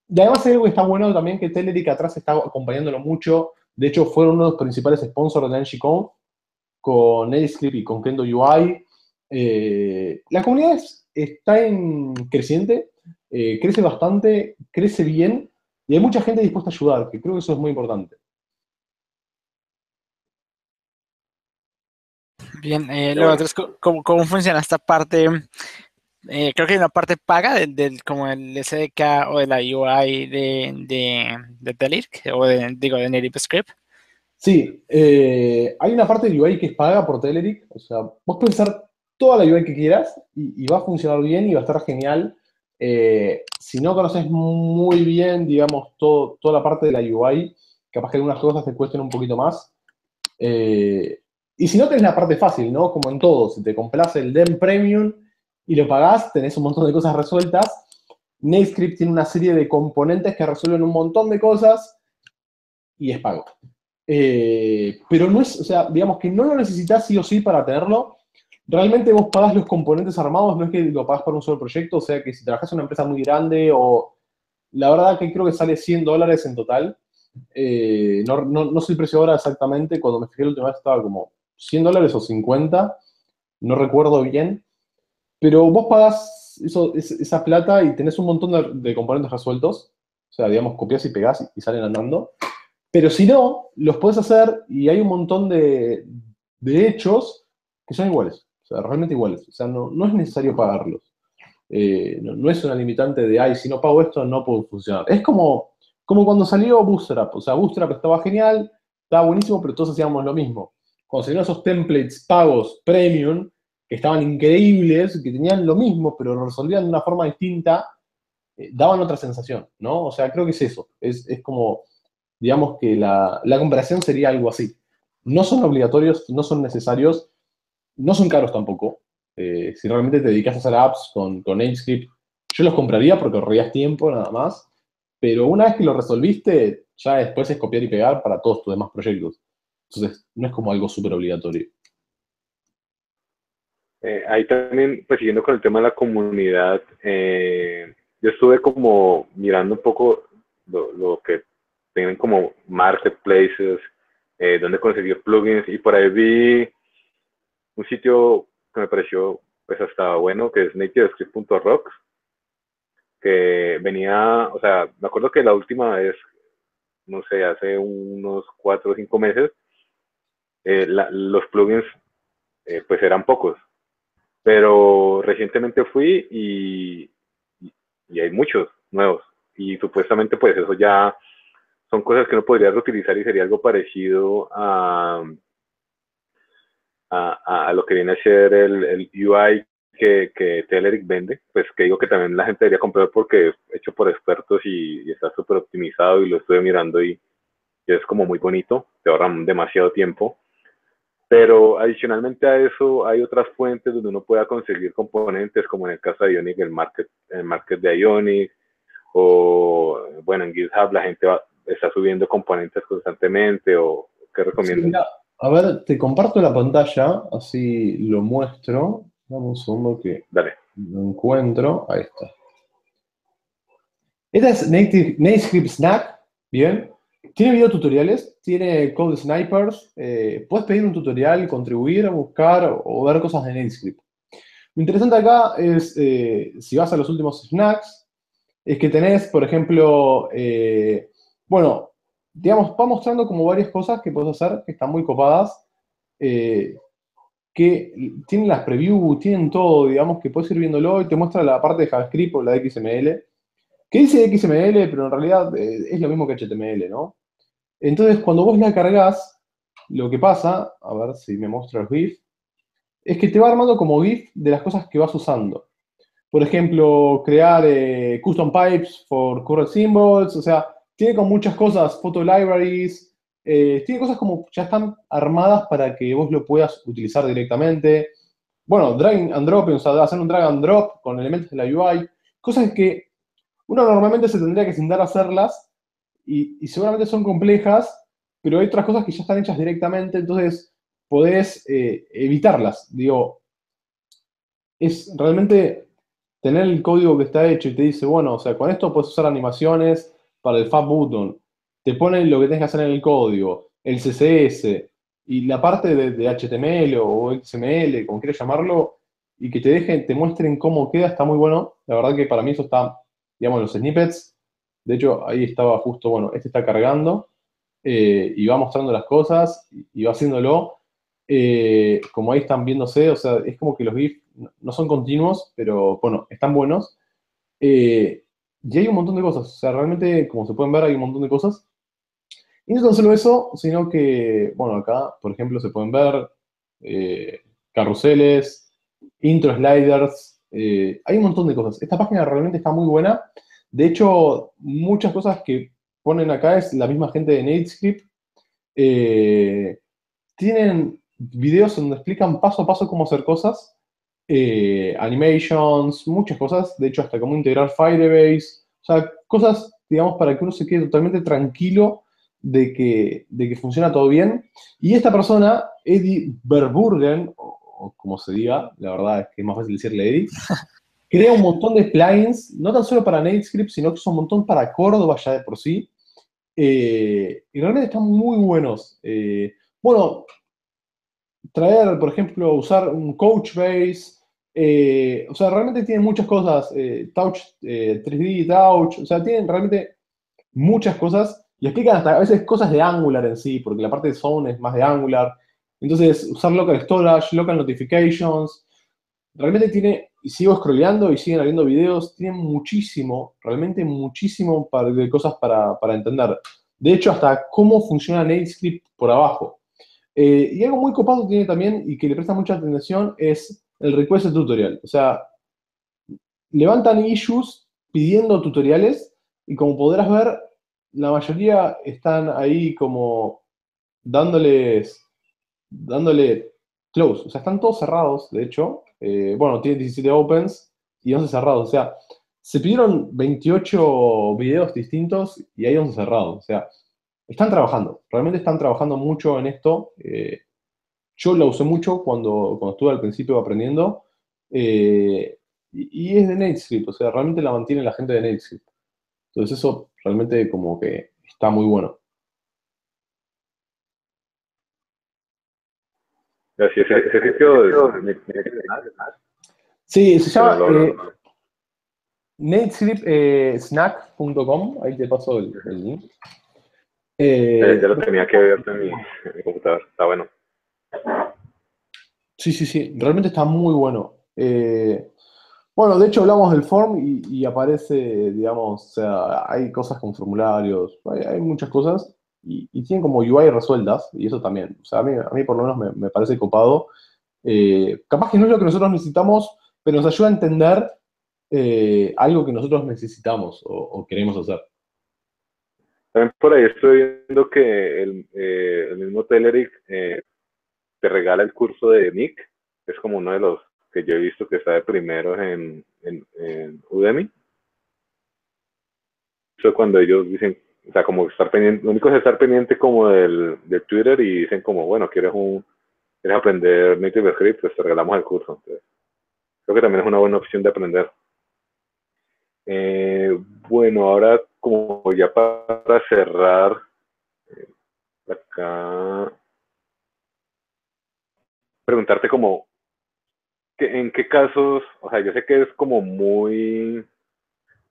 Y además hay algo que está bueno también, que Telerik atrás está acompañándolo mucho. De hecho, fueron uno de los principales sponsors de NGConf con NetScript y con Kendo UI. Eh, la comunidad es, está en creciente, eh, crece bastante, crece bien y hay mucha gente dispuesta a ayudar, que creo que eso es muy importante. Bien, eh, luego, entonces, ¿cómo, ¿cómo, funciona esta parte? Eh, creo que hay una parte paga del, del, como el SDK o de la UI de, de, de o de, digo, de NativeScript. Sí, eh, hay una parte de UI que es paga por Telerik, o sea, vos puedes usar toda la UI que quieras y, y va a funcionar bien y va a estar genial. Eh, si no conoces muy bien, digamos, todo, toda la parte de la UI, capaz que algunas cosas te cuesten un poquito más. Eh, y si no, tenés la parte fácil, ¿no? Como en todo, si te compras el DEM Premium y lo pagás, tenés un montón de cosas resueltas. NateScript tiene una serie de componentes que resuelven un montón de cosas y es pago. Eh, pero no es, o sea, digamos que no lo necesitas sí o sí para tenerlo. Realmente vos pagás los componentes armados, no es que lo pagás para un solo proyecto, o sea que si trabajas en una empresa muy grande o... La verdad que creo que sale 100 dólares en total. Eh, no, no, no, sé el precio ahora exactamente, cuando me fijé la última vez estaba como 100 dólares o 50, no recuerdo bien. Pero vos pagás eso, esa plata y tenés un montón de, componentes resueltos. O sea, digamos, copias y pegás y, y salen andando. Pero si no, los puedes hacer y hay un montón de, de hechos que son iguales. Realmente iguales. O sea, no, no es necesario pagarlos. Eh, no, no, es una limitante de, ay, si no pago esto, no puedo funcionar. Es como, como cuando salió Bootstrap. O sea, Bootstrap estaba genial, estaba buenísimo, pero todos hacíamos lo mismo. Cuando salieron esos templates pagos premium, que estaban increíbles, que tenían lo mismo, pero lo resolvían de una forma distinta, eh, daban otra sensación, ¿no? O sea, creo que es eso. Es, es como, digamos que la, la comparación sería algo así. No son obligatorios, no son necesarios, no son caros tampoco. Eh, si realmente te dedicas a hacer apps con, con yo los compraría porque ahorrarías tiempo nada más, pero una vez que lo resolviste, ya después es copiar y pegar para todos tus demás proyectos. Entonces, no es como algo súper obligatorio. Eh, ahí también, pues siguiendo con el tema de la comunidad, eh, yo estuve como mirando un poco lo, que tienen como marketplaces, donde conseguir plugins, y por ahí vi un sitio que me pareció pues hasta bueno, que es nativescript.rocks, que venía, o sea, me acuerdo que la última vez, no sé, hace unos cuatro o cinco meses, eh, los plugins eh, pues eran pocos, pero recientemente fui y, y, hay muchos nuevos. Y supuestamente pues eso ya son cosas que uno podría reutilizar y sería algo parecido a, a, a lo que viene a ser el, el UI que, que Telerik vende, pues que digo que también la gente debería comprar porque es hecho por expertos y, y está súper optimizado y lo estuve mirando y, y es como muy bonito, te ahorran demasiado tiempo. Pero adicionalmente a eso hay otras fuentes donde uno pueda conseguir componentes, como en el caso de Ionic, el market, el market de Ionic, o bueno, en GitHub la gente está subiendo componentes constantemente, o ¿qué recomiendas? A ver, te comparto la pantalla, así lo muestro. Dame un segundo que Dale. lo encuentro. Ahí está. Esta es Native, Snack, bien. Tiene video tutoriales, tiene code snipers, eh, puedes pedir un tutorial, contribuir, buscar o ver cosas de NativeScript. Lo interesante acá es, eh, si vas a los últimos snacks, es que tenés, por ejemplo, eh, bueno, digamos, va mostrando como varias cosas que puedes hacer, que están muy copadas, que tienen las previews, tienen todo, digamos, que puedes ir viéndolo y te muestra la parte de JavaScript o la de XML que dice XML, pero en realidad eh, es lo mismo que HTML, ¿no? Entonces, cuando vos la cargas, lo que pasa, a ver si me muestra el GIF, es que te va armando como GIF de las cosas que vas usando. Por ejemplo, crear eh, custom pipes for current symbols, o sea, tiene con muchas cosas, photo libraries, eh, tiene cosas como ya están armadas para que vos lo puedas utilizar directamente. Bueno, drag and drop, o sea, hacer un drag and drop con elementos de la UI, cosas que uno normalmente se tendría que sentar a hacerlas y, seguramente son complejas, pero hay otras cosas que ya están hechas directamente, entonces podés eh, evitarlas. Digo, es realmente tener el código que está hecho y te dice, bueno, o sea, con esto puedes usar animaciones para el Fab Button, te pone lo que tienes que hacer en el código, el CSS y la parte de, HTML o XML, como quieras llamarlo, y que te dejen, te muestren cómo queda, está muy bueno. La verdad que para mí eso está digamos, los snippets. De hecho, ahí estaba justo, bueno, este está cargando eh, y va mostrando las cosas y, va haciéndolo. Eh, como ahí están viéndose, o sea, es como que los GIFs no son continuos, pero bueno, están buenos. Eh, y hay un montón de cosas, o sea, realmente, como se pueden ver, hay un montón de cosas. Y no solo eso, sino que, bueno, acá, por ejemplo, se pueden ver carruseles, intro sliders, eh, hay un montón de cosas. Esta página realmente está muy buena. De hecho, muchas cosas que ponen acá es la misma gente de NateScript. Eh, tienen videos donde explican paso a paso cómo hacer cosas. Eh, animations, muchas cosas. De hecho, hasta cómo integrar Firebase. O sea, cosas, digamos, para que uno se quede totalmente tranquilo de que, de que funciona todo bien. Y esta persona, Eddie Verburgen, como se diga, la verdad es que es más fácil decirle Eddie, crea un montón de plugins, no tan solo para NateScript, sino que son un montón para Córdoba ya de por sí, eh, y realmente están muy buenos. Eh, bueno, traer, por ejemplo, usar un Couchbase, eh, o sea, realmente tienen muchas cosas, Touch, 3D Touch, o sea, tienen realmente muchas cosas y explican hasta a veces cosas de Angular en sí, porque la parte de Zone es más de Angular, entonces, usar local storage, local notifications, realmente tiene, y sigo scrolleando y siguen habiendo videos, tiene muchísimo, realmente muchísimo de cosas para, entender. De hecho, hasta cómo funciona NateScript por abajo. Eh, y algo muy copado tiene también, y que le presta mucha atención, es el request tutorial. O sea, levantan issues pidiendo tutoriales, y como podrás ver, la mayoría están ahí como dándoles dándole close. O sea, están todos cerrados, de hecho. Eh, bueno, tiene 17 opens y 11 cerrados. O sea, se pidieron 28 videos distintos y hay 11 cerrados. O sea, están trabajando. Realmente están trabajando mucho en esto. Eh, yo lo usé mucho cuando, cuando estuve al principio aprendiendo. Eh, y, y, es de NateScript. O sea, realmente la mantiene la gente de NateScript. Entonces eso realmente como que está muy bueno. Ese, sitio Sí, se llama eh, natescriptsnack.com, ahí te paso el, link. Eh, ya lo tenía que ver en mi, computador, está bueno. Sí, sí, sí, realmente está muy bueno. Eh, bueno, de hecho hablamos del form y, aparece, digamos, o sea, hay cosas con formularios, hay muchas cosas y, tienen como UI resueltas, y eso también. O sea, a mí, a mí por lo menos me, parece copado. Eh, capaz que no es lo que nosotros necesitamos, pero nos ayuda a entender eh, algo que nosotros necesitamos o, queremos hacer. También por ahí estoy viendo que el, eh, el mismo Telerik eh, te regala el curso de Nick, es como uno de los que yo he visto que está de primeros en, en, Udemy. Eso cuando ellos dicen, o sea, como estar pendiente, lo único es estar pendiente como del, del Twitter y dicen como, bueno, quieres un, quieres aprender Native Script, pues te regalamos el curso. Entonces, creo que también es una buena opción de aprender. Eh, bueno, ahora como ya para cerrar, eh, acá, preguntarte como, ¿en qué casos, o sea, yo sé que es como muy,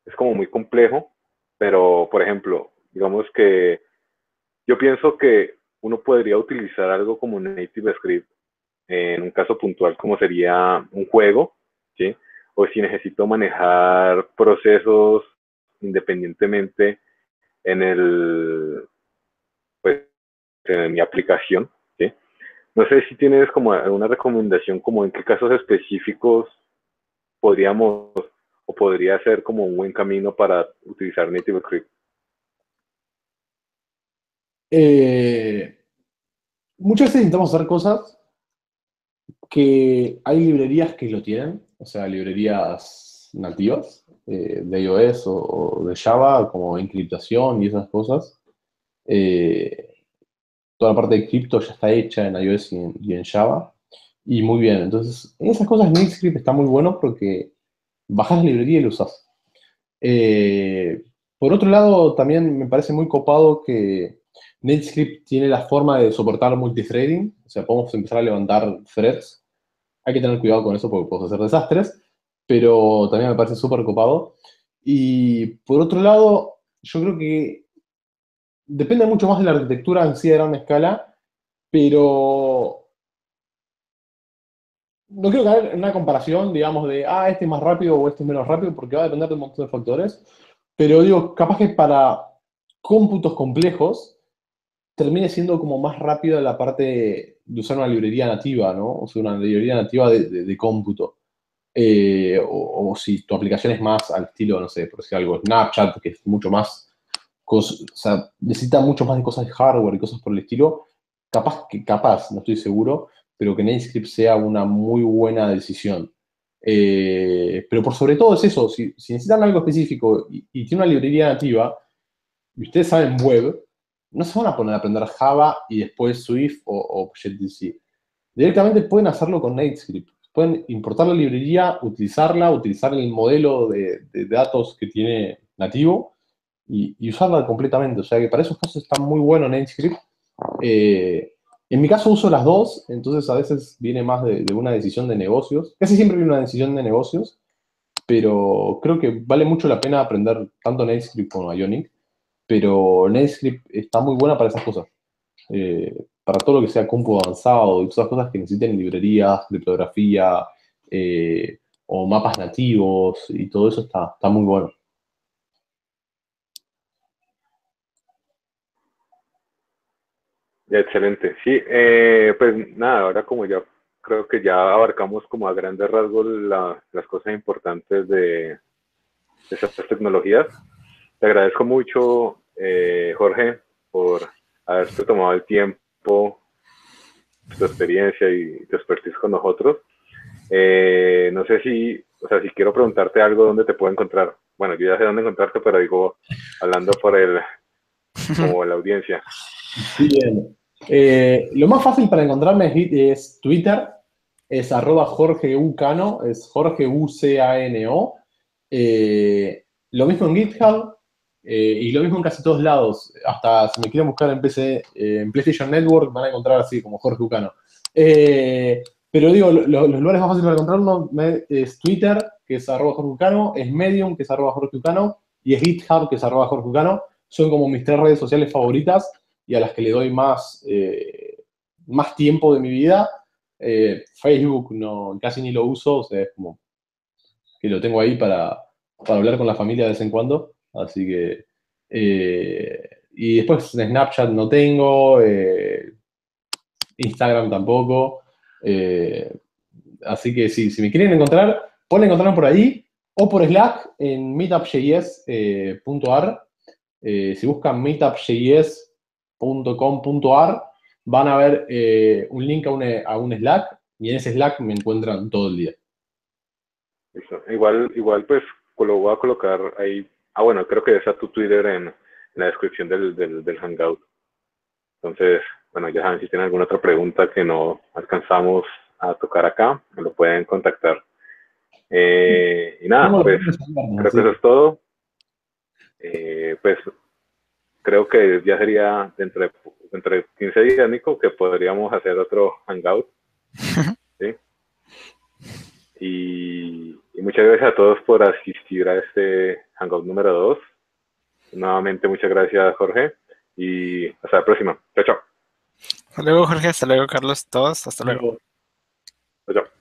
es como muy complejo, pero por ejemplo, digamos que yo pienso que uno podría utilizar algo como Native Script en un caso puntual como sería un juego, ¿sí? O si necesito manejar procesos independientemente en el, pues, en mi aplicación. No sé si tienes como alguna recomendación como en qué casos específicos podríamos o podría ser como un buen camino para utilizar Native Script. Eh, muchas veces intentamos hacer cosas que hay librerías que lo tienen, o sea, librerías nativas eh, de iOS o, de Java, como encriptación y esas cosas. Eh, toda la parte de cripto ya está hecha en iOS y en, Java. Y muy bien, entonces, en esas cosas NateScript está muy bueno porque bajas la librería y lo usas. Eh, por otro lado, también me parece muy copado que NetScript tiene la forma de soportar multithreading, o sea, podemos empezar a levantar threads. Hay que tener cuidado con eso porque podemos hacer desastres, pero también me parece súper copado. Y por otro lado, yo creo que depende mucho más de la arquitectura en sí de gran escala, pero no quiero caer en una comparación, digamos, de, ah, este es más rápido o este es menos rápido, porque va a depender de un montón de factores. Pero digo, capaz que para cómputos complejos, termine siendo como más rápido la parte de usar una librería nativa, ¿no? O sea, una librería nativa de, cómputo. Eh, o, si tu aplicación es más al estilo, no sé, por decir algo, Snapchat, que es mucho más, o sea, necesita mucho más de cosas de hardware y cosas por el estilo, capaz, capaz, no estoy seguro, pero que NateScript sea una muy buena decisión. Eh, pero por sobre todo es eso, si, necesitan algo específico y, y tiene una librería nativa, y ustedes saben web, no se van a poner a aprender Java y después Swift o, Objective-C. Directamente pueden hacerlo con NateScript. Pueden importar la librería, utilizarla, utilizar el modelo de, datos que tiene nativo y, usarla completamente. O sea que para esos casos está muy bueno NateScript. Eh, en mi caso uso las dos, entonces a veces viene más de, de, una decisión de negocios. Casi siempre viene una decisión de negocios, pero creo que vale mucho la pena aprender tanto NateScript como Ionic pero NetScript está muy buena para esas cosas. Eh, para todo lo que sea compu avanzado y todas esas cosas que necesiten librerías, criptografía eh, o mapas nativos y todo eso está, está muy bueno. Excelente. Sí, eh, pues nada, ahora como ya creo que ya abarcamos como a grandes rasgos las cosas importantes de, de esas tecnologías. Te agradezco mucho eh, Jorge, por haberte tomado el tiempo, tu experiencia y tu expertise con nosotros. Eh, no sé si, o sea, si quiero preguntarte algo, ¿dónde te puedo encontrar? Bueno, yo ya sé dónde encontrarte, pero digo, hablando por el, como la audiencia. Bien. Eh, lo más fácil para encontrarme es, Twitter, es arroba Jorge Ucano, es Jorge U-C-A-N-O. lo mismo en GitHub, eh, y lo mismo en casi todos lados. Hasta si me quieren buscar en PC, eh, PlayStation Network, van a encontrar así como Jorge Ucano. Eh, pero digo, los lugares más fáciles para encontrarlo es Twitter, que es arroba Jorge Ucano, es Medium, que es arroba Jorge Ucano, y es GitHub, que es arroba Jorge Ucano. Son como mis tres redes sociales favoritas y a las que le doy más, más tiempo de mi vida. Facebook no, casi ni lo uso, o sea, es como que lo tengo ahí para, para hablar con la familia de vez en cuando. Así que. Eh, y después Snapchat no tengo, eh, Instagram tampoco. Eh, así que sí, si me quieren encontrar, pueden encontrarme por ahí o por Slack en meetup.js.ar. Si buscan meetupjs.com.ar, van a ver un link a un, a un Slack y en ese Slack me encuentran todo el día. Igual, igual pues lo voy a colocar ahí. Ah, bueno, creo que está tu Twitter en, la descripción del, del, Hangout. Entonces, bueno, ya saben, si tienen alguna otra pregunta que no alcanzamos a tocar acá, me lo pueden contactar. Eh, y nada, pues creo que eso es todo. Eh, pues creo que ya sería dentro de, 15 días, Nico, que podríamos hacer otro hangout. ¿sí? y, muchas gracias a todos por asistir a este Hangout número 2. Nuevamente, muchas gracias, Jorge. Y hasta la próxima. Chao, chao. Hasta luego, Jorge. Hasta luego, Carlos. Todos. Hasta luego. Chao, chao.